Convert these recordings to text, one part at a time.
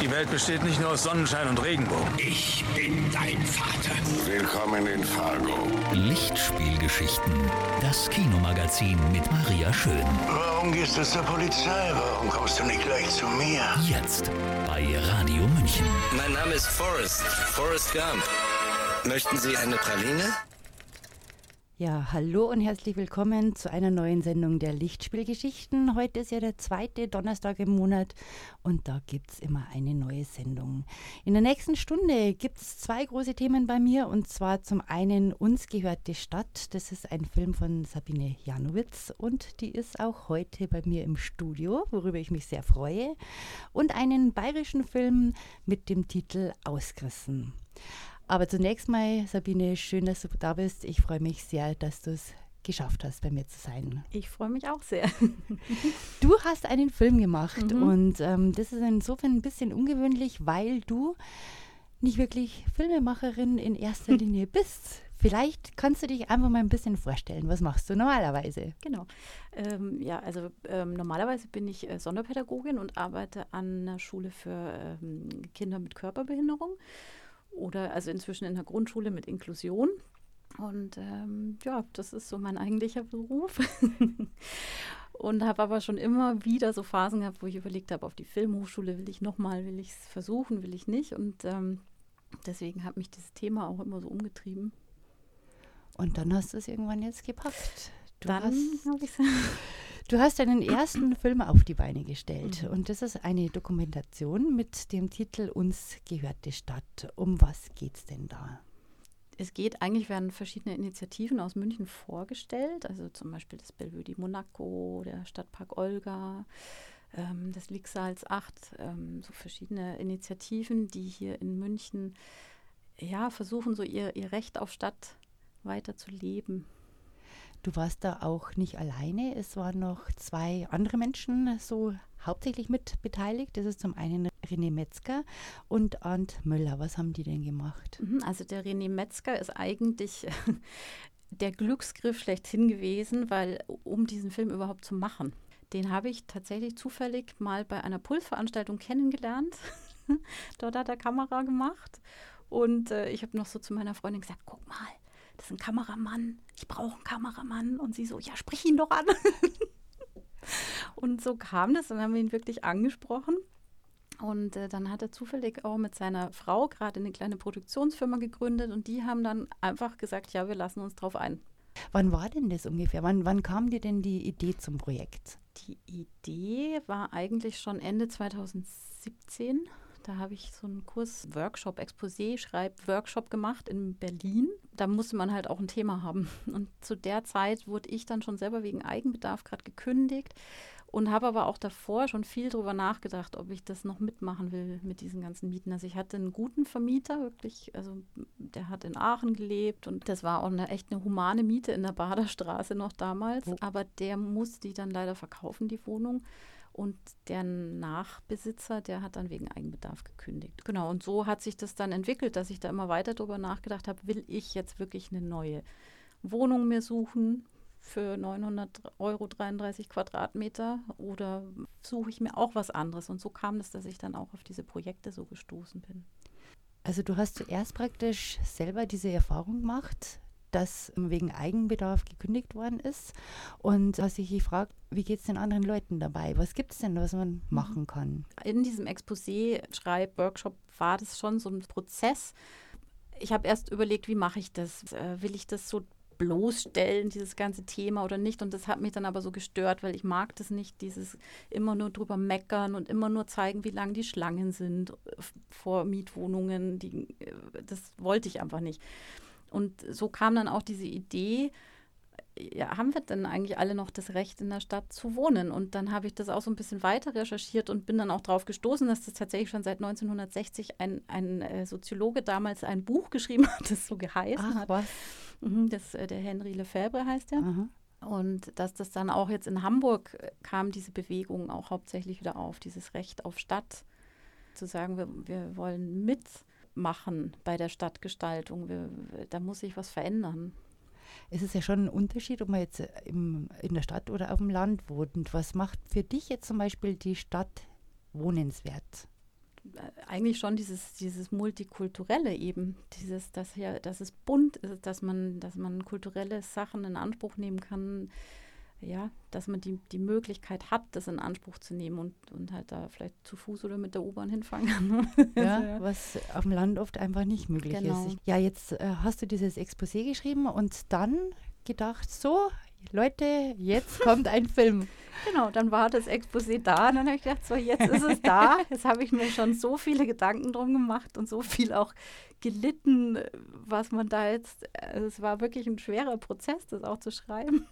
Die Welt besteht nicht nur aus Sonnenschein und Regenbogen. Ich bin dein Vater. Willkommen in Fargo. Lichtspielgeschichten. Das Kinomagazin mit Maria Schön. Warum gehst du zur Polizei? Warum kommst du nicht gleich zu mir? Jetzt bei Radio München. Mein Name ist Forrest. Forrest Gump. Möchten Sie eine Praline? Ja, hallo und herzlich willkommen zu einer neuen Sendung der Lichtspielgeschichten. Heute ist ja der zweite Donnerstag im Monat und da gibt es immer eine neue Sendung. In der nächsten Stunde gibt es zwei große Themen bei mir und zwar zum einen Uns gehört die Stadt. Das ist ein Film von Sabine Janowitz und die ist auch heute bei mir im Studio, worüber ich mich sehr freue. Und einen bayerischen Film mit dem Titel Ausgerissen. Aber zunächst mal, Sabine, schön, dass du da bist. Ich freue mich sehr, dass du es geschafft hast, bei mir zu sein. Ich freue mich auch sehr. du hast einen Film gemacht mhm. und ähm, das ist insofern ein bisschen ungewöhnlich, weil du nicht wirklich Filmemacherin in erster Linie bist. Vielleicht kannst du dich einfach mal ein bisschen vorstellen. Was machst du normalerweise? Genau. Ähm, ja, also ähm, normalerweise bin ich äh, Sonderpädagogin und arbeite an einer Schule für ähm, Kinder mit Körperbehinderung oder also inzwischen in der Grundschule mit Inklusion. Und ähm, ja, das ist so mein eigentlicher Beruf. und habe aber schon immer wieder so Phasen gehabt, wo ich überlegt habe, auf die Filmhochschule will ich nochmal, will ich es versuchen, will ich nicht. Und ähm, deswegen hat mich dieses Thema auch immer so umgetrieben. Und dann hast du es irgendwann jetzt gepackt. Du dann habe ich es. Du hast deinen ersten Film auf die Beine gestellt mhm. und das ist eine Dokumentation mit dem Titel Uns gehört die Stadt. Um was geht es denn da? Es geht, eigentlich werden verschiedene Initiativen aus München vorgestellt, also zum Beispiel das Bellevue di Monaco, der Stadtpark Olga, ähm, das Lixals 8, ähm, so verschiedene Initiativen, die hier in München ja, versuchen, so ihr, ihr Recht auf Stadt weiter zu leben. Du warst da auch nicht alleine. Es waren noch zwei andere Menschen so hauptsächlich mit beteiligt. Das ist zum einen René Metzger und Arndt Möller. Was haben die denn gemacht? Mhm, also der René Metzger ist eigentlich der Glücksgriff schlechthin gewesen, weil um diesen Film überhaupt zu machen, den habe ich tatsächlich zufällig mal bei einer Pulsveranstaltung kennengelernt. Dort hat er Kamera gemacht und äh, ich habe noch so zu meiner Freundin gesagt, guck mal, das ist ein Kameramann, ich brauche einen Kameramann. Und sie so, ja, sprich ihn doch an. und so kam das, dann haben wir ihn wirklich angesprochen. Und äh, dann hat er zufällig auch mit seiner Frau gerade eine kleine Produktionsfirma gegründet und die haben dann einfach gesagt, ja, wir lassen uns drauf ein. Wann war denn das ungefähr? Wann, wann kam dir denn die Idee zum Projekt? Die Idee war eigentlich schon Ende 2017. Da habe ich so einen Kurs, Workshop, Exposé, Schreib-Workshop gemacht in Berlin. Da musste man halt auch ein Thema haben. Und zu der Zeit wurde ich dann schon selber wegen Eigenbedarf gerade gekündigt und habe aber auch davor schon viel darüber nachgedacht, ob ich das noch mitmachen will mit diesen ganzen Mieten. Also ich hatte einen guten Vermieter, wirklich, also der hat in Aachen gelebt und das war auch eine echt eine humane Miete in der Baderstraße noch damals. Oh. Aber der musste die dann leider verkaufen, die Wohnung. Und der Nachbesitzer, der hat dann wegen Eigenbedarf gekündigt. Genau, und so hat sich das dann entwickelt, dass ich da immer weiter darüber nachgedacht habe, will ich jetzt wirklich eine neue Wohnung mir suchen für 900 Euro 33 Quadratmeter oder suche ich mir auch was anderes? Und so kam es, dass ich dann auch auf diese Projekte so gestoßen bin. Also du hast zuerst praktisch selber diese Erfahrung gemacht, dass wegen Eigenbedarf gekündigt worden ist. Und hast dich gefragt, wie geht es den anderen Leuten dabei? Was gibt es denn, was man mhm. machen kann? In diesem Exposé-Schreib-Workshop war das schon so ein Prozess. Ich habe erst überlegt, wie mache ich das? Äh, will ich das so bloßstellen, dieses ganze Thema oder nicht. Und das hat mich dann aber so gestört, weil ich mag das nicht, dieses immer nur drüber meckern und immer nur zeigen, wie lang die Schlangen sind vor Mietwohnungen. Die, äh, das wollte ich einfach nicht. Und so kam dann auch diese Idee, ja, haben wir denn eigentlich alle noch das Recht in der Stadt zu wohnen? Und dann habe ich das auch so ein bisschen weiter recherchiert und bin dann auch darauf gestoßen, dass das tatsächlich schon seit 1960 ein, ein äh, Soziologe damals ein Buch geschrieben hat, das so geheißen Ach, hat. Was? Mhm, das, äh, der Henry Lefebvre heißt der. Aha. Und dass das dann auch jetzt in Hamburg äh, kam, diese Bewegung auch hauptsächlich wieder auf, dieses Recht auf Stadt, zu sagen, wir, wir wollen mit machen bei der Stadtgestaltung. Wir, da muss sich was verändern. Es ist ja schon ein Unterschied, ob man jetzt im, in der Stadt oder auf dem Land wohnt. Was macht für dich jetzt zum Beispiel die Stadt wohnenswert? äh, eigentlich schon dieses, dieses Multikulturelle eben, dieses, dass ja, dass es bunt ist, dass man, dass man kulturelle Sachen in Anspruch nehmen kann, ja, dass man die, die Möglichkeit hat, das in Anspruch zu nehmen und, und halt da vielleicht zu Fuß oder mit der U-Bahn hinfahren kann. ja, ja, was auf dem Land oft einfach nicht möglich genau. ist. Ja, jetzt äh, hast du dieses Exposé geschrieben und dann gedacht, so, Leute, jetzt kommt ein Film. Genau, dann war das Exposé da und dann habe ich gedacht, so jetzt ist es da. Jetzt habe ich mir schon so viele Gedanken drum gemacht und so viel auch gelitten, was man da jetzt, also es war wirklich ein schwerer Prozess, das auch zu schreiben.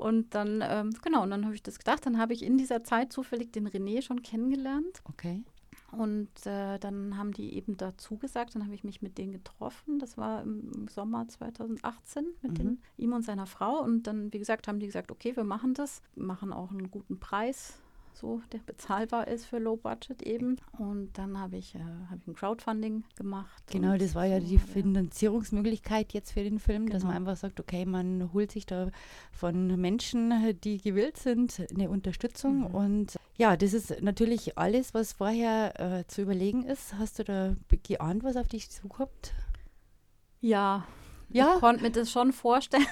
Und dann, ähm, genau, und dann habe ich das gedacht, dann habe ich in dieser Zeit zufällig den René schon kennengelernt. Okay. Und äh, dann haben die eben dazu gesagt, dann habe ich mich mit denen getroffen. Das war im Sommer 2018 mit mhm. dem, ihm und seiner Frau. Und dann, wie gesagt, haben die gesagt, okay, wir machen das, machen auch einen guten Preis so, der bezahlbar ist für Low Budget eben. Und dann habe ich, äh, hab ich ein Crowdfunding gemacht. Genau, das war ja die Finanzierungsmöglichkeit jetzt für den Film, genau. dass man einfach sagt, okay, man holt sich da von Menschen, die gewillt sind, eine Unterstützung. Mhm. Und ja, das ist natürlich alles, was vorher äh, zu überlegen ist. Hast du da geahnt, was auf dich zukommt? Ja, ja? ich konnte mir das schon vorstellen.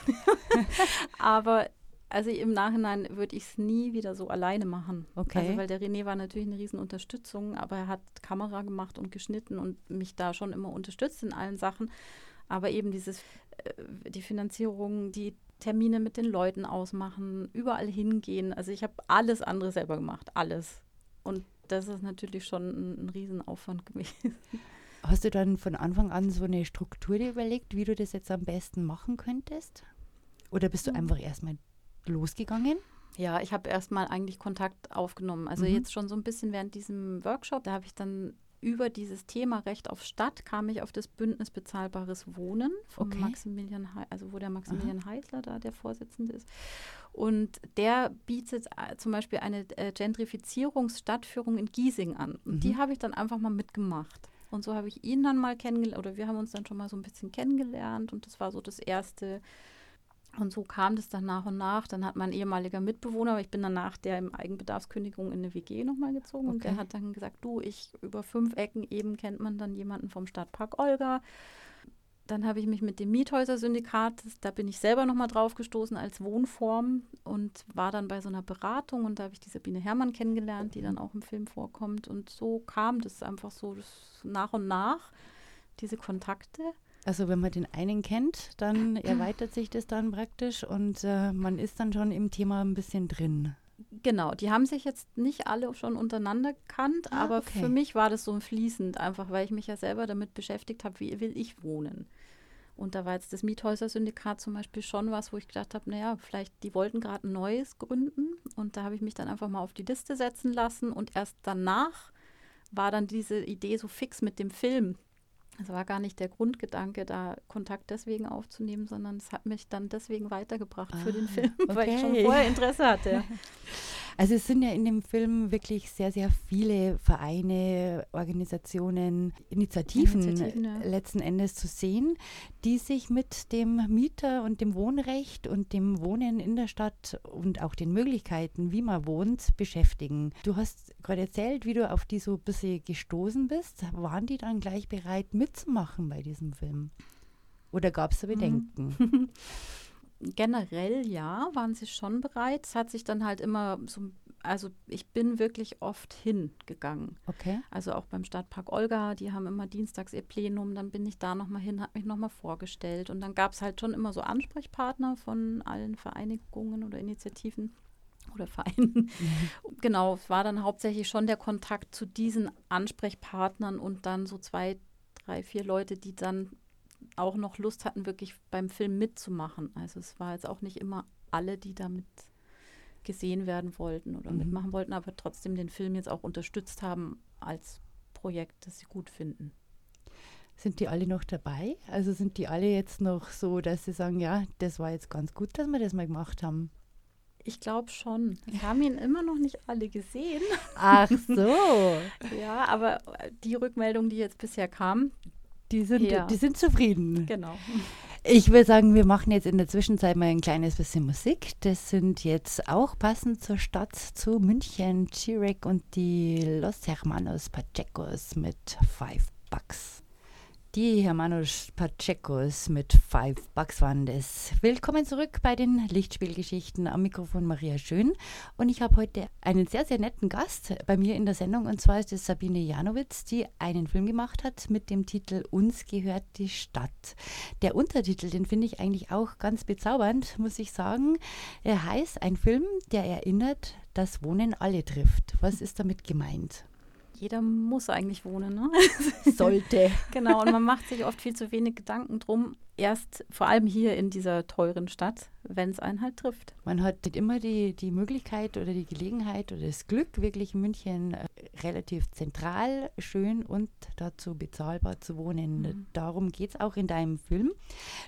Aber also im Nachhinein würde ich es nie wieder so alleine machen. Okay. Also weil der René war natürlich eine Riesenunterstützung, aber er hat Kamera gemacht und geschnitten und mich da schon immer unterstützt in allen Sachen. Aber eben dieses, äh, die Finanzierung, die Termine mit den Leuten ausmachen, überall hingehen. Also ich habe alles andere selber gemacht, alles. Und das ist natürlich schon ein, ein Riesenaufwand gewesen. Hast du dann von Anfang an so eine Struktur überlegt, wie du das jetzt am besten machen könntest? Oder bist du hm. einfach erstmal losgegangen? Ja, ich habe erstmal eigentlich Kontakt aufgenommen. Also mhm. jetzt schon so ein bisschen während diesem Workshop, da habe ich dann über dieses Thema Recht auf Stadt kam ich auf das Bündnis bezahlbares Wohnen von okay. Maximilian, He also wo der Maximilian Aha. Heisler da der Vorsitzende ist. Und der bietet äh, zum Beispiel eine äh, Gentrifizierungsstadtführung in Giesing an. Und mhm. die habe ich dann einfach mal mitgemacht. Und so habe ich ihn dann mal kennengelernt, oder wir haben uns dann schon mal so ein bisschen kennengelernt. Und das war so das erste und so kam das dann nach und nach. Dann hat mein ehemaliger Mitbewohner, aber ich bin danach der im Eigenbedarfskündigung in eine WG nochmal gezogen okay. und der hat dann gesagt, du, ich über fünf Ecken eben kennt man dann jemanden vom Stadtpark Olga. Dann habe ich mich mit dem Miethäuser-Syndikat, da bin ich selber nochmal drauf gestoßen als Wohnform und war dann bei so einer Beratung und da habe ich die Sabine Herrmann kennengelernt, die dann auch im Film vorkommt. Und so kam das einfach so nach und nach, diese Kontakte. Also wenn man den einen kennt, dann erweitert sich das dann praktisch und äh, man ist dann schon im Thema ein bisschen drin. Genau, die haben sich jetzt nicht alle schon untereinander gekannt, ah, aber okay. für mich war das so fließend, einfach weil ich mich ja selber damit beschäftigt habe, wie will ich wohnen. Und da war jetzt das Miethäuser-Syndikat zum Beispiel schon was, wo ich gedacht habe, naja, vielleicht, die wollten gerade ein neues gründen. Und da habe ich mich dann einfach mal auf die Liste setzen lassen. Und erst danach war dann diese Idee so fix mit dem Film, es war gar nicht der Grundgedanke, da Kontakt deswegen aufzunehmen, sondern es hat mich dann deswegen weitergebracht ah, für den ah, Film, okay. weil ich schon vorher Interesse hatte. Also es sind ja in dem Film wirklich sehr, sehr viele Vereine, Organisationen, Initiativen, Initiativen ja. letzten Endes zu sehen, die sich mit dem Mieter und dem Wohnrecht und dem Wohnen in der Stadt und auch den Möglichkeiten, wie man wohnt, beschäftigen. Du hast gerade erzählt, wie du auf die so ein bisschen gestoßen bist. Waren die dann gleich bereit mitzumachen bei diesem Film? Oder gab es da Bedenken? generell ja, waren sie schon bereit. Es hat sich dann halt immer so, also ich bin wirklich oft hingegangen. Okay. Also auch beim Stadtpark Olga, die haben immer dienstags ihr Plenum, dann bin ich da nochmal hin, habe mich nochmal vorgestellt. Und dann gab es halt schon immer so Ansprechpartner von allen Vereinigungen oder Initiativen oder Vereinen. Mhm. Genau, es war dann hauptsächlich schon der Kontakt zu diesen Ansprechpartnern und dann so zwei, drei, vier Leute, die dann auch noch Lust hatten, wirklich beim Film mitzumachen. Also es war jetzt auch nicht immer alle, die damit gesehen werden wollten oder mhm. mitmachen wollten, aber trotzdem den Film jetzt auch unterstützt haben als Projekt, das sie gut finden. Sind die alle noch dabei? Also sind die alle jetzt noch so, dass sie sagen, ja, das war jetzt ganz gut, dass wir das mal gemacht haben? Ich glaube schon. Wir haben ihn immer noch nicht alle gesehen. Ach so. ja, aber die Rückmeldung, die jetzt bisher kam, die sind, ja. die sind zufrieden. Genau. Ich würde sagen, wir machen jetzt in der Zwischenzeit mal ein kleines bisschen Musik. Das sind jetzt auch passend zur Stadt, zu München, Chirek und die Los Hermanos Pachecos mit Five Bucks. Die Hermanos Pachecos mit Five Bucks waren das. Willkommen zurück bei den Lichtspielgeschichten am Mikrofon Maria Schön. Und ich habe heute einen sehr, sehr netten Gast bei mir in der Sendung. Und zwar ist es Sabine Janowitz, die einen Film gemacht hat mit dem Titel Uns gehört die Stadt. Der Untertitel, den finde ich eigentlich auch ganz bezaubernd, muss ich sagen. Er heißt ein Film, der erinnert, dass Wohnen alle trifft. Was ist damit gemeint? Jeder muss eigentlich wohnen. Ne? Sollte. genau, und man macht sich oft viel zu wenig Gedanken drum, erst vor allem hier in dieser teuren Stadt, wenn es einen halt trifft. Man hat nicht immer die, die Möglichkeit oder die Gelegenheit oder das Glück, wirklich in München äh, relativ zentral, schön und dazu bezahlbar zu wohnen. Mhm. Darum geht es auch in deinem Film.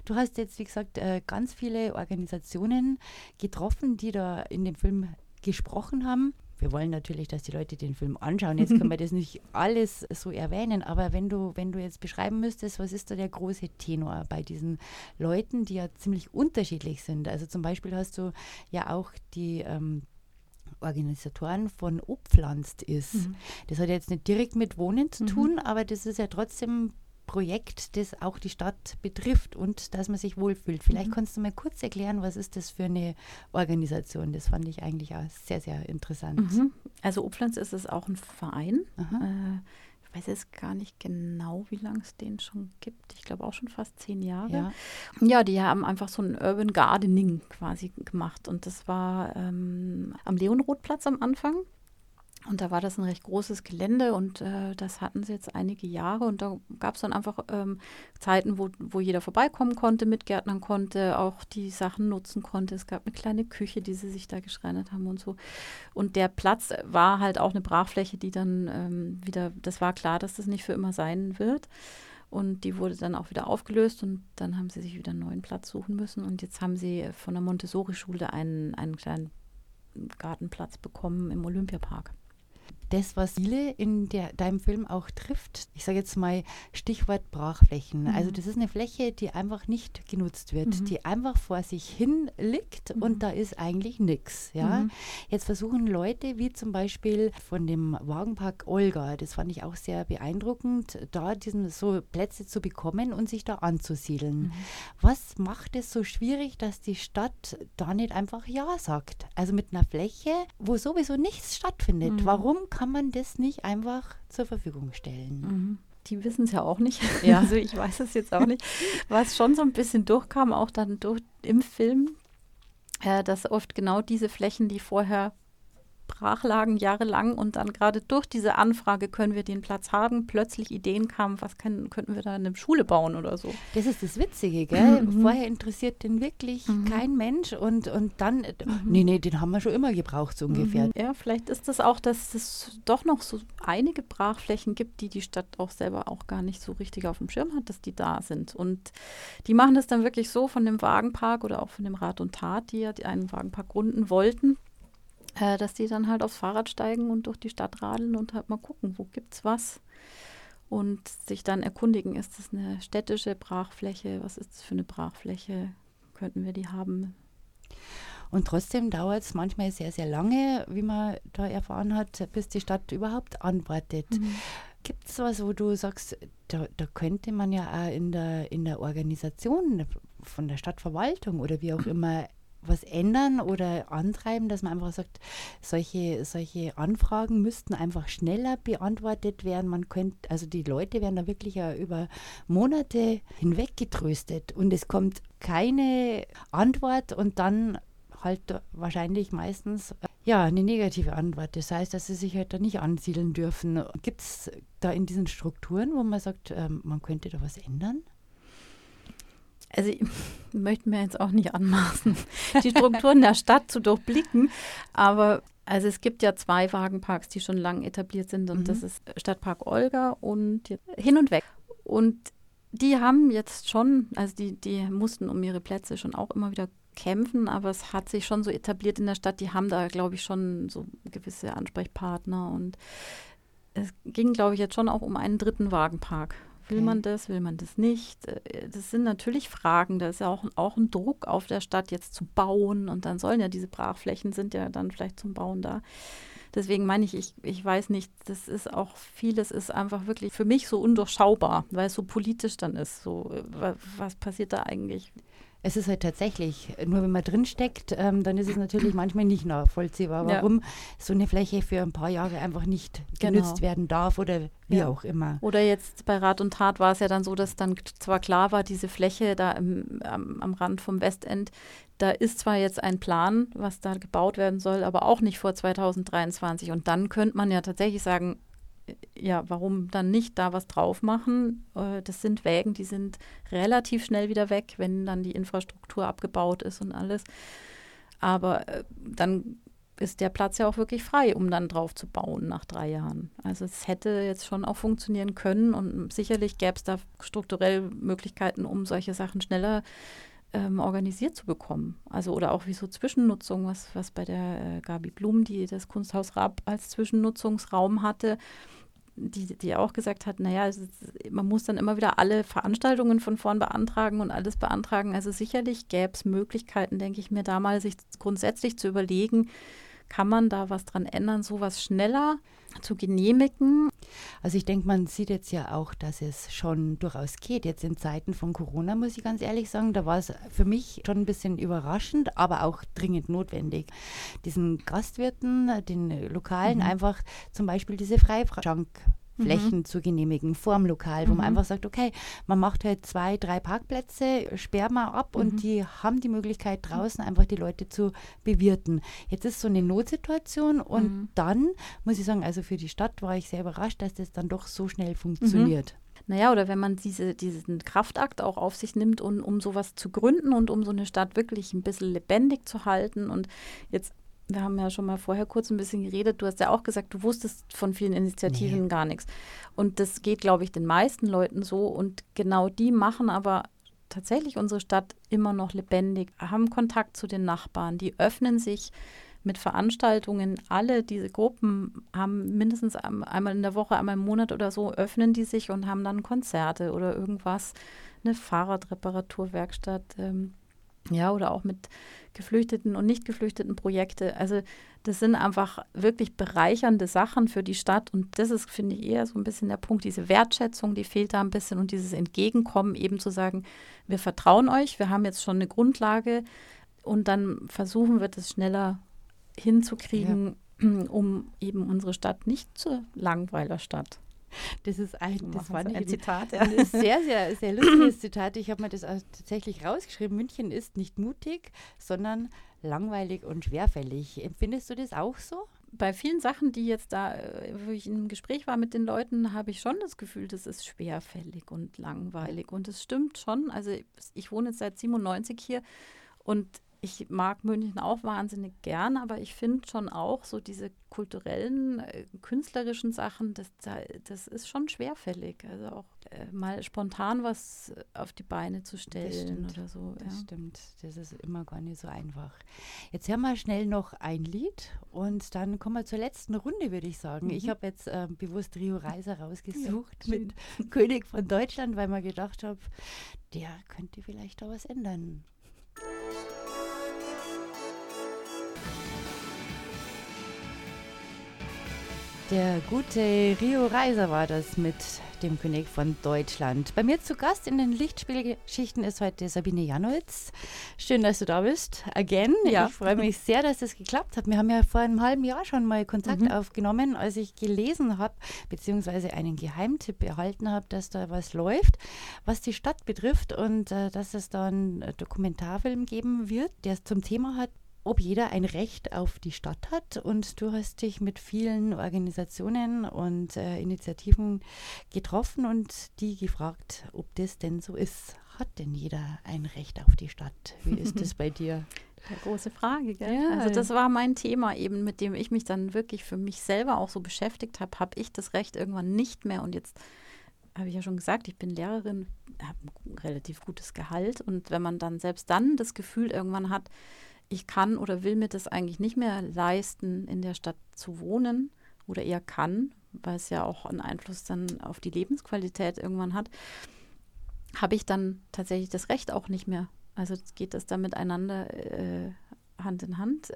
Du hast jetzt, wie gesagt, äh, ganz viele Organisationen getroffen, die da in dem Film gesprochen haben wir wollen natürlich, dass die Leute den Film anschauen. Jetzt können wir das nicht alles so erwähnen, aber wenn du, wenn du jetzt beschreiben müsstest, was ist da der große Tenor bei diesen Leuten, die ja ziemlich unterschiedlich sind? Also zum Beispiel hast du ja auch die ähm, Organisatoren von Obpflanzt ist. Mhm. Das hat jetzt nicht direkt mit Wohnen zu mhm. tun, aber das ist ja trotzdem Projekt, das auch die Stadt betrifft und dass man sich wohlfühlt. Vielleicht mhm. kannst du mal kurz erklären, was ist das für eine Organisation? Das fand ich eigentlich auch sehr, sehr interessant. Mhm. Also Opflanz ist es auch ein Verein. Äh, ich weiß jetzt gar nicht genau, wie lange es den schon gibt. Ich glaube auch schon fast zehn Jahre. Ja. ja, die haben einfach so ein Urban Gardening quasi gemacht. Und das war ähm, am Leonrothplatz am Anfang. Und da war das ein recht großes Gelände und äh, das hatten sie jetzt einige Jahre. Und da gab es dann einfach ähm, Zeiten, wo, wo jeder vorbeikommen konnte, mitgärtnern konnte, auch die Sachen nutzen konnte. Es gab eine kleine Küche, die sie sich da geschreinert haben und so. Und der Platz war halt auch eine Brachfläche, die dann ähm, wieder, das war klar, dass das nicht für immer sein wird. Und die wurde dann auch wieder aufgelöst und dann haben sie sich wieder einen neuen Platz suchen müssen. Und jetzt haben sie von der Montessori-Schule einen, einen kleinen Gartenplatz bekommen im Olympiapark das, was viele in der, deinem Film auch trifft. Ich sage jetzt mal Stichwort Brachflächen. Mhm. Also das ist eine Fläche, die einfach nicht genutzt wird, mhm. die einfach vor sich hin liegt mhm. und da ist eigentlich nichts. Ja? Mhm. Jetzt versuchen Leute, wie zum Beispiel von dem Wagenpark Olga, das fand ich auch sehr beeindruckend, da diesen so Plätze zu bekommen und sich da anzusiedeln. Mhm. Was macht es so schwierig, dass die Stadt da nicht einfach Ja sagt? Also mit einer Fläche, wo sowieso nichts stattfindet. Mhm. Warum kann kann man das nicht einfach zur Verfügung stellen? Mhm. Die wissen es ja auch nicht. Ja. Also ich weiß es jetzt auch nicht. Was schon so ein bisschen durchkam, auch dann durch im Film, äh, dass oft genau diese Flächen, die vorher brach lagen jahrelang und dann gerade durch diese Anfrage können wir den Platz haben, plötzlich Ideen kamen, was können, könnten wir da in eine Schule bauen oder so. Das ist das Witzige, gell? Mhm. Vorher interessiert den wirklich mhm. kein Mensch und, und dann, äh, mhm. nee, nee, den haben wir schon immer gebraucht, so ungefähr. Mhm. Ja, vielleicht ist das auch, dass es doch noch so einige Brachflächen gibt, die die Stadt auch selber auch gar nicht so richtig auf dem Schirm hat, dass die da sind. Und die machen das dann wirklich so von dem Wagenpark oder auch von dem Rat und Tat, die ja einen Wagenpark gründen wollten äh, dass die dann halt aufs Fahrrad steigen und durch die Stadt radeln und halt mal gucken, wo gibt's was. Und sich dann erkundigen, ist das eine städtische Brachfläche? Was ist das für eine Brachfläche? Könnten wir die haben? Und trotzdem dauert es manchmal sehr, sehr lange, wie man da erfahren hat, bis die Stadt überhaupt antwortet. Mhm. Gibt es was, wo du sagst, da, da, könnte man ja auch in der, in der Organisation von der Stadtverwaltung oder wie auch immer was ändern oder antreiben, dass man einfach sagt, solche, solche Anfragen müssten einfach schneller beantwortet werden. Man könnte, also die Leute werden da wirklich ja über Monate hinweg getröstet und es kommt keine Antwort und dann halt wahrscheinlich meistens ja eine negative Antwort. Das heißt, dass sie sich halt da nicht ansiedeln dürfen. Gibt es da in diesen Strukturen, wo man sagt, ähm, man könnte da was ändern? Also ich möchte mir jetzt auch nicht anmaßen, die Strukturen der Stadt zu durchblicken, aber also es gibt ja zwei Wagenparks, die schon lange etabliert sind. Und mhm. das ist Stadtpark Olga und hin und weg. Und die haben jetzt schon, also die, die mussten um ihre Plätze schon auch immer wieder kämpfen, aber es hat sich schon so etabliert in der Stadt, die haben da, glaube ich, schon so gewisse Ansprechpartner. Und es ging, glaube ich, jetzt schon auch um einen dritten Wagenpark Will man das, will man das nicht? Äh, das sind natürlich Fragen. Da ist ja auch, auch ein Druck auf der Stadt, jetzt zu bauen. Und dann sollen ja diese Brachflächen sind ja dann vielleicht zum Bauen da. Deswegen meine ich, ich, ich weiß nicht, das ist auch vieles ist einfach wirklich für mich so undurchschaubar, weil es so politisch dann ist. So, äh, was passiert da eigentlich? Es ist halt tatsächlich, nur wenn man drinsteckt, ähm, dann ist es natürlich manchmal nicht nachvollziehbar, warum ja. so eine Fläche für ein paar Jahre einfach nicht genau. genützt werden darf oder wie ja. auch immer. Oder jetzt bei Rat und Tat war es ja dann so, dass dann zwar klar war, diese Fläche da im, am, am Rand vom Westend, da ist zwar jetzt ein Plan, was da gebaut werden soll, aber auch nicht vor 2023. Und dann könnte man ja tatsächlich sagen, ja, warum dann nicht da was drauf machen? Äh, das sind Wägen, die sind relativ schnell wieder weg, wenn dann die Infrastruktur abgebaut ist und alles. Aber äh, dann ist der Platz ja auch wirklich frei, um dann drauf zu bauen nach drei Jahren. Also es hätte jetzt schon auch funktionieren können und sicherlich gäbe es da strukturell Möglichkeiten, um solche Sachen schneller ähm, organisiert zu bekommen. Also oder auch wie so Zwischennutzung, was, was bei der äh, Gabi Blum, die das Kunsthaus Raab als Zwischennutzungsraum hatte, die, die auch gesagt hat, naja, ist, man muss dann immer wieder alle Veranstaltungen von vorn beantragen und alles beantragen. Also sicherlich gäbe es Möglichkeiten, denke ich mir, da mal sich grundsätzlich zu überlegen, kann man da was dran ändern, sowas schneller zu genehmigen? Also ich denke, man sieht jetzt ja auch, dass es schon durchaus geht. Jetzt in Zeiten von Corona, muss ich ganz ehrlich sagen, da war es für mich schon ein bisschen überraschend, aber auch dringend notwendig. Diesen Gastwirten, den Lokalen mhm. einfach zum Beispiel diese Freischank Flächen mhm. zu genehmigen vor dem Lokal, wo mhm. man einfach sagt, okay, man macht halt zwei, drei Parkplätze, sperrt mal ab mhm. und die haben die Möglichkeit draußen einfach die Leute zu bewirten. Jetzt ist so eine Notsituation und mhm. dann muss ich sagen, also für die Stadt war ich sehr überrascht, dass das dann doch so schnell funktioniert. Mhm. Naja, oder wenn man diese, diesen Kraftakt auch auf sich nimmt, um, um sowas zu gründen und um so eine Stadt wirklich ein bisschen lebendig zu halten. Und jetzt wir haben ja schon mal vorher kurz ein bisschen geredet. Du hast ja auch gesagt, du wusstest von vielen Initiativen nee. gar nichts. Und das geht, glaube ich, den meisten Leuten so. Und genau die machen aber tatsächlich unsere Stadt immer noch lebendig, haben Kontakt zu den Nachbarn, die öffnen sich mit Veranstaltungen. Alle diese Gruppen haben mindestens einmal in der Woche, einmal im Monat oder so, öffnen die sich und haben dann Konzerte oder irgendwas, eine Fahrradreparaturwerkstatt. Ähm, ja, oder auch mit Geflüchteten und nicht geflüchteten Projekte. Also das sind einfach wirklich bereichernde Sachen für die Stadt und das ist, finde ich, eher so ein bisschen der Punkt, diese Wertschätzung, die fehlt da ein bisschen und dieses Entgegenkommen, eben zu sagen, wir vertrauen euch, wir haben jetzt schon eine Grundlage und dann versuchen wir das schneller hinzukriegen, ja. um eben unsere Stadt nicht zur Langweilerstadt das ist ein, das war ein Zitat. Ja. Ein sehr, sehr, sehr lustiges Zitat. Ich habe mir das tatsächlich rausgeschrieben. München ist nicht mutig, sondern langweilig und schwerfällig. Empfindest du das auch so? Bei vielen Sachen, die jetzt da, äh, wo ich im Gespräch war mit den Leuten, habe ich schon das Gefühl, das ist schwerfällig und langweilig. Und es stimmt schon. Also ich wohne jetzt seit 97 hier und ich mag München auch wahnsinnig gern, aber ich finde schon auch so diese kulturellen, äh, künstlerischen Sachen, das, das ist schon schwerfällig. Also auch äh, mal spontan was auf die Beine zu stellen oder so. Das ja. stimmt, das ist immer gar nicht so einfach. Jetzt hören wir schnell noch ein Lied und dann kommen wir zur letzten Runde, würde ich sagen. Mhm. Ich habe jetzt äh, bewusst Rio Reiser rausgesucht ja, mit König von Deutschland, weil man gedacht habe, der könnte vielleicht da was ändern. Der gute Rio Reiser war das mit dem König von Deutschland. Bei mir zu Gast in den Lichtspielgeschichten ist heute Sabine Janowitz. Schön, dass du da bist. Again. Ja. Ich freue mich sehr, dass das geklappt hat. Wir haben ja vor einem halben Jahr schon mal Kontakt mhm. aufgenommen, als ich gelesen habe, beziehungsweise einen Geheimtipp erhalten habe, dass da was läuft, was die Stadt betrifft und äh, dass es da einen Dokumentarfilm geben wird, der zum Thema hat, ob jeder ein Recht auf die Stadt hat. Und du hast dich mit vielen Organisationen und äh, Initiativen getroffen und die gefragt, ob das denn so ist. Hat denn jeder ein Recht auf die Stadt? Wie ist das bei dir? Eine große Frage, gell? Ja. Also das war mein Thema eben, mit dem ich mich dann wirklich für mich selber auch so beschäftigt habe. Habe ich das Recht irgendwann nicht mehr? Und jetzt habe ich ja schon gesagt, ich bin Lehrerin, habe ein relativ gutes Gehalt. Und wenn man dann selbst dann das Gefühl irgendwann hat, ich kann oder will mir das eigentlich nicht mehr leisten, in der Stadt zu wohnen oder eher kann, weil es ja auch einen Einfluss dann auf die Lebensqualität irgendwann hat, habe ich dann tatsächlich das Recht auch nicht mehr. Also geht das dann miteinander äh, Hand in Hand.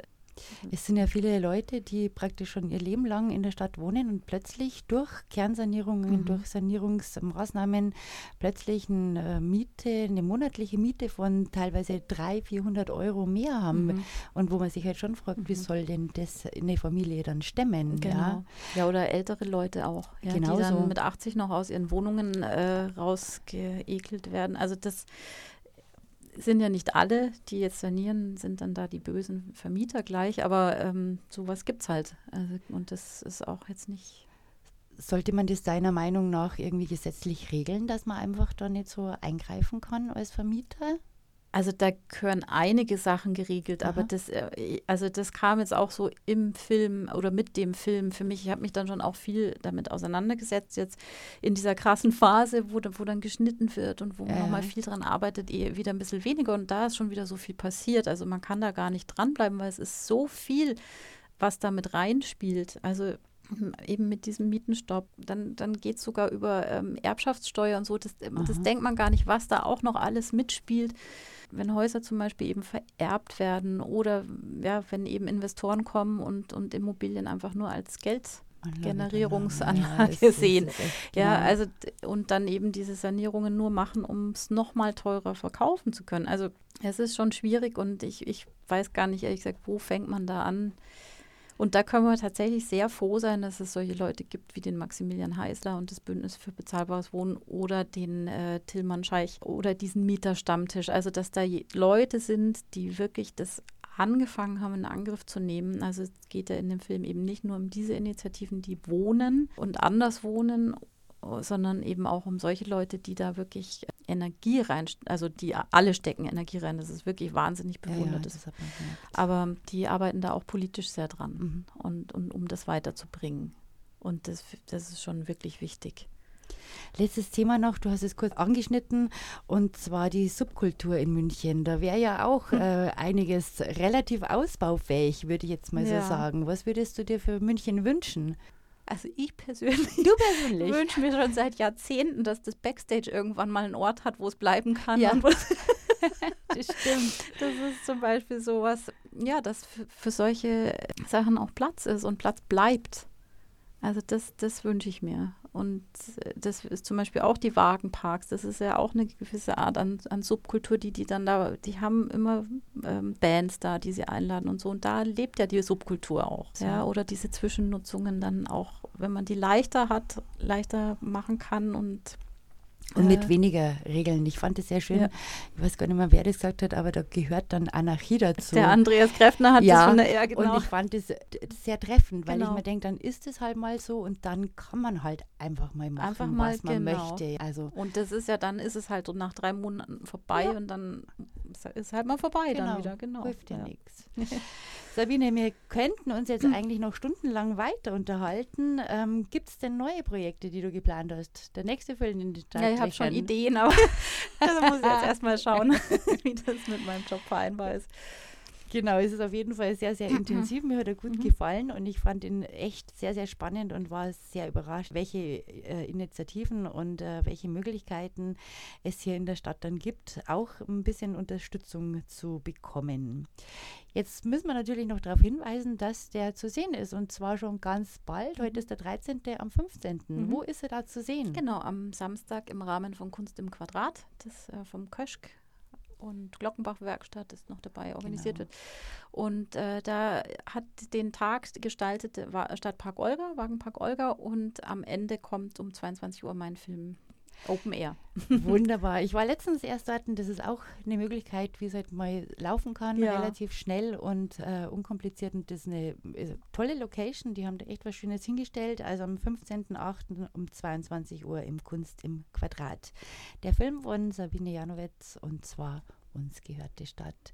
Es sind ja viele Leute, die praktisch schon ihr Leben lang in der Stadt wohnen und plötzlich durch Kernsanierungen, Mhm. durch Sanierungsmaßnahmen plötzlich eine Miete, eine monatliche Miete von teilweise 300, 400 Euro mehr haben. Mhm. Und wo man sich halt schon fragt, wie soll denn das eine Familie dann stemmen? Genau. Ja? Ja, oder ältere Leute auch, ja, Genau die dann so. mit 80 noch aus ihren Wohnungen äh, rausgeekelt werden. Also das sind ja nicht alle, die jetzt sanieren, sind dann da die bösen Vermieter gleich, aber ähm, sowas gibt es halt. Also, und das ist auch jetzt nicht. Sollte man das deiner Meinung nach irgendwie gesetzlich regeln, dass man einfach da nicht so eingreifen kann als Vermieter? Also da gehören einige Sachen geregelt, aber Aha. das, äh, also das kam jetzt auch so im Film oder mit dem Film für mich. Ich habe mich dann schon auch viel damit auseinandergesetzt, jetzt in dieser krassen Phase, wo, wo dann geschnitten wird und wo man Ja, nochmal viel dran arbeitet, eh wieder ein bisschen weniger und da ist schon wieder so viel passiert. Also man kann da gar nicht dranbleiben, weil es ist so viel, was da mit reinspielt. Also eben mit diesem Mietenstopp, dann, dann geht es sogar über ähm, Erbschaftssteuer und so. Das, das Aha. denkt man gar nicht, was da auch noch alles mitspielt wenn Häuser zum Beispiel eben vererbt werden oder ja, wenn eben Investoren kommen und, und Immobilien einfach nur als Geldgenerierungsanlage das ist sehen. echt, Ja, genau. also und dann eben diese Sanierungen nur machen, um es nochmal teurer verkaufen zu können. Also es ist schon schwierig und ich, ich weiß gar nicht, ehrlich gesagt, wo fängt man da an? Und da können wir tatsächlich sehr froh sein, dass es solche Leute gibt wie den Maximilian Heißler und das Bündnis für bezahlbares Wohnen oder den äh, Tillmann Scheich oder diesen Mieterstammtisch. Also dass da Leute sind, die wirklich das angefangen haben, in Angriff zu nehmen. Also es geht ja in dem Film eben nicht nur um diese Initiativen, die wohnen und anders wohnen, sondern eben auch um solche Leute, die da wirklich Energie rein, also die alle stecken Energie rein. Das ist wirklich wahnsinnig Ja, ja, bewundert. man gemerkt. Aber die arbeiten da auch politisch sehr dran Mhm. und, und um das weiterzubringen. Und das, das ist schon wirklich wichtig. Letztes Thema noch, du hast es kurz angeschnitten, und zwar die Subkultur in München. Da wäre ja auch Hm. äh, einiges relativ ausbaufähig, würde ich jetzt mal Ja. so sagen. Was würdest du dir für München wünschen? Also ich persönlich Du persönlich? wünsche mir schon seit Jahrzehnten, dass das Backstage irgendwann mal einen Ort hat, wo es bleiben kann. Ja. Das stimmt. Das ist zum Beispiel sowas, ja, dass für, für solche Sachen auch Platz ist und Platz bleibt. Also das, das wünsche ich mir. Und das ist zum Beispiel auch die Wagenparks. Das ist ja auch eine gewisse Art an, an Subkultur, die die dann da, die haben immer ähm, Bands da, die sie einladen und so. Und da lebt ja die Subkultur auch. So. Ja, oder diese Zwischennutzungen dann auch, wenn man die leichter hat, leichter machen kann und Und mit weniger Regeln. Ich fand es sehr schön. Ja. Ich weiß gar nicht mehr, wer das gesagt hat, aber da gehört dann Anarchie dazu. der Andreas Kräftner hat ja, das schon eher genau. und ich fand es sehr treffend, weil Genau. ich mir denke, dann ist es halt mal so und dann kann man halt einfach mal machen, Einfach mal, was man genau. möchte. Also Und das ist ja, dann ist es halt so nach drei Monaten vorbei Ja. und dann ist- halt mal vorbei genau, dann wieder, genau. hilft ja, ja. nichts. Sabine, wir könnten uns jetzt eigentlich noch stundenlang weiter unterhalten. Ähm, Gibt es denn neue Projekte, die du geplant hast? Der nächste Film in den Ja, ich habe schon. Ideen, aber also muss ich jetzt erstmal schauen, wie das mit meinem Job vereinbar ist. Genau, es ist auf jeden Fall sehr, sehr intensiv. Mir hat er gut gefallen und ich fand ihn echt sehr, sehr spannend und war sehr überrascht, welche äh, Initiativen und äh, welche Möglichkeiten es hier in der Stadt dann gibt, auch ein bisschen Unterstützung zu bekommen. Jetzt müssen wir natürlich noch darauf hinweisen, dass der zu sehen ist und zwar schon ganz bald. Heute ist der 13. am 15. Wo ist er da zu sehen? Genau, am Samstag im Rahmen von Kunst im Quadrat, das äh, vom Köschk und Glockenbach-Werkstatt ist noch dabei organisiert Genau. wird. Und äh, da hat den Tag gestaltet Stadtpark Olga, Wagenpark Olga und am Ende kommt um 22 Uhr mein Film Open Air. Wunderbar. Ich war letztens erst dort und das ist auch eine Möglichkeit, wie es halt mal laufen kann, Ja. relativ schnell und äh, unkompliziert. Und das ist eine äh, tolle Location. Die haben da echt was Schönes hingestellt. Also am 15.08. um 22 Uhr im Kunst im Quadrat. Der Film von Sabine Janowitz und zwar Uns gehört die Stadt.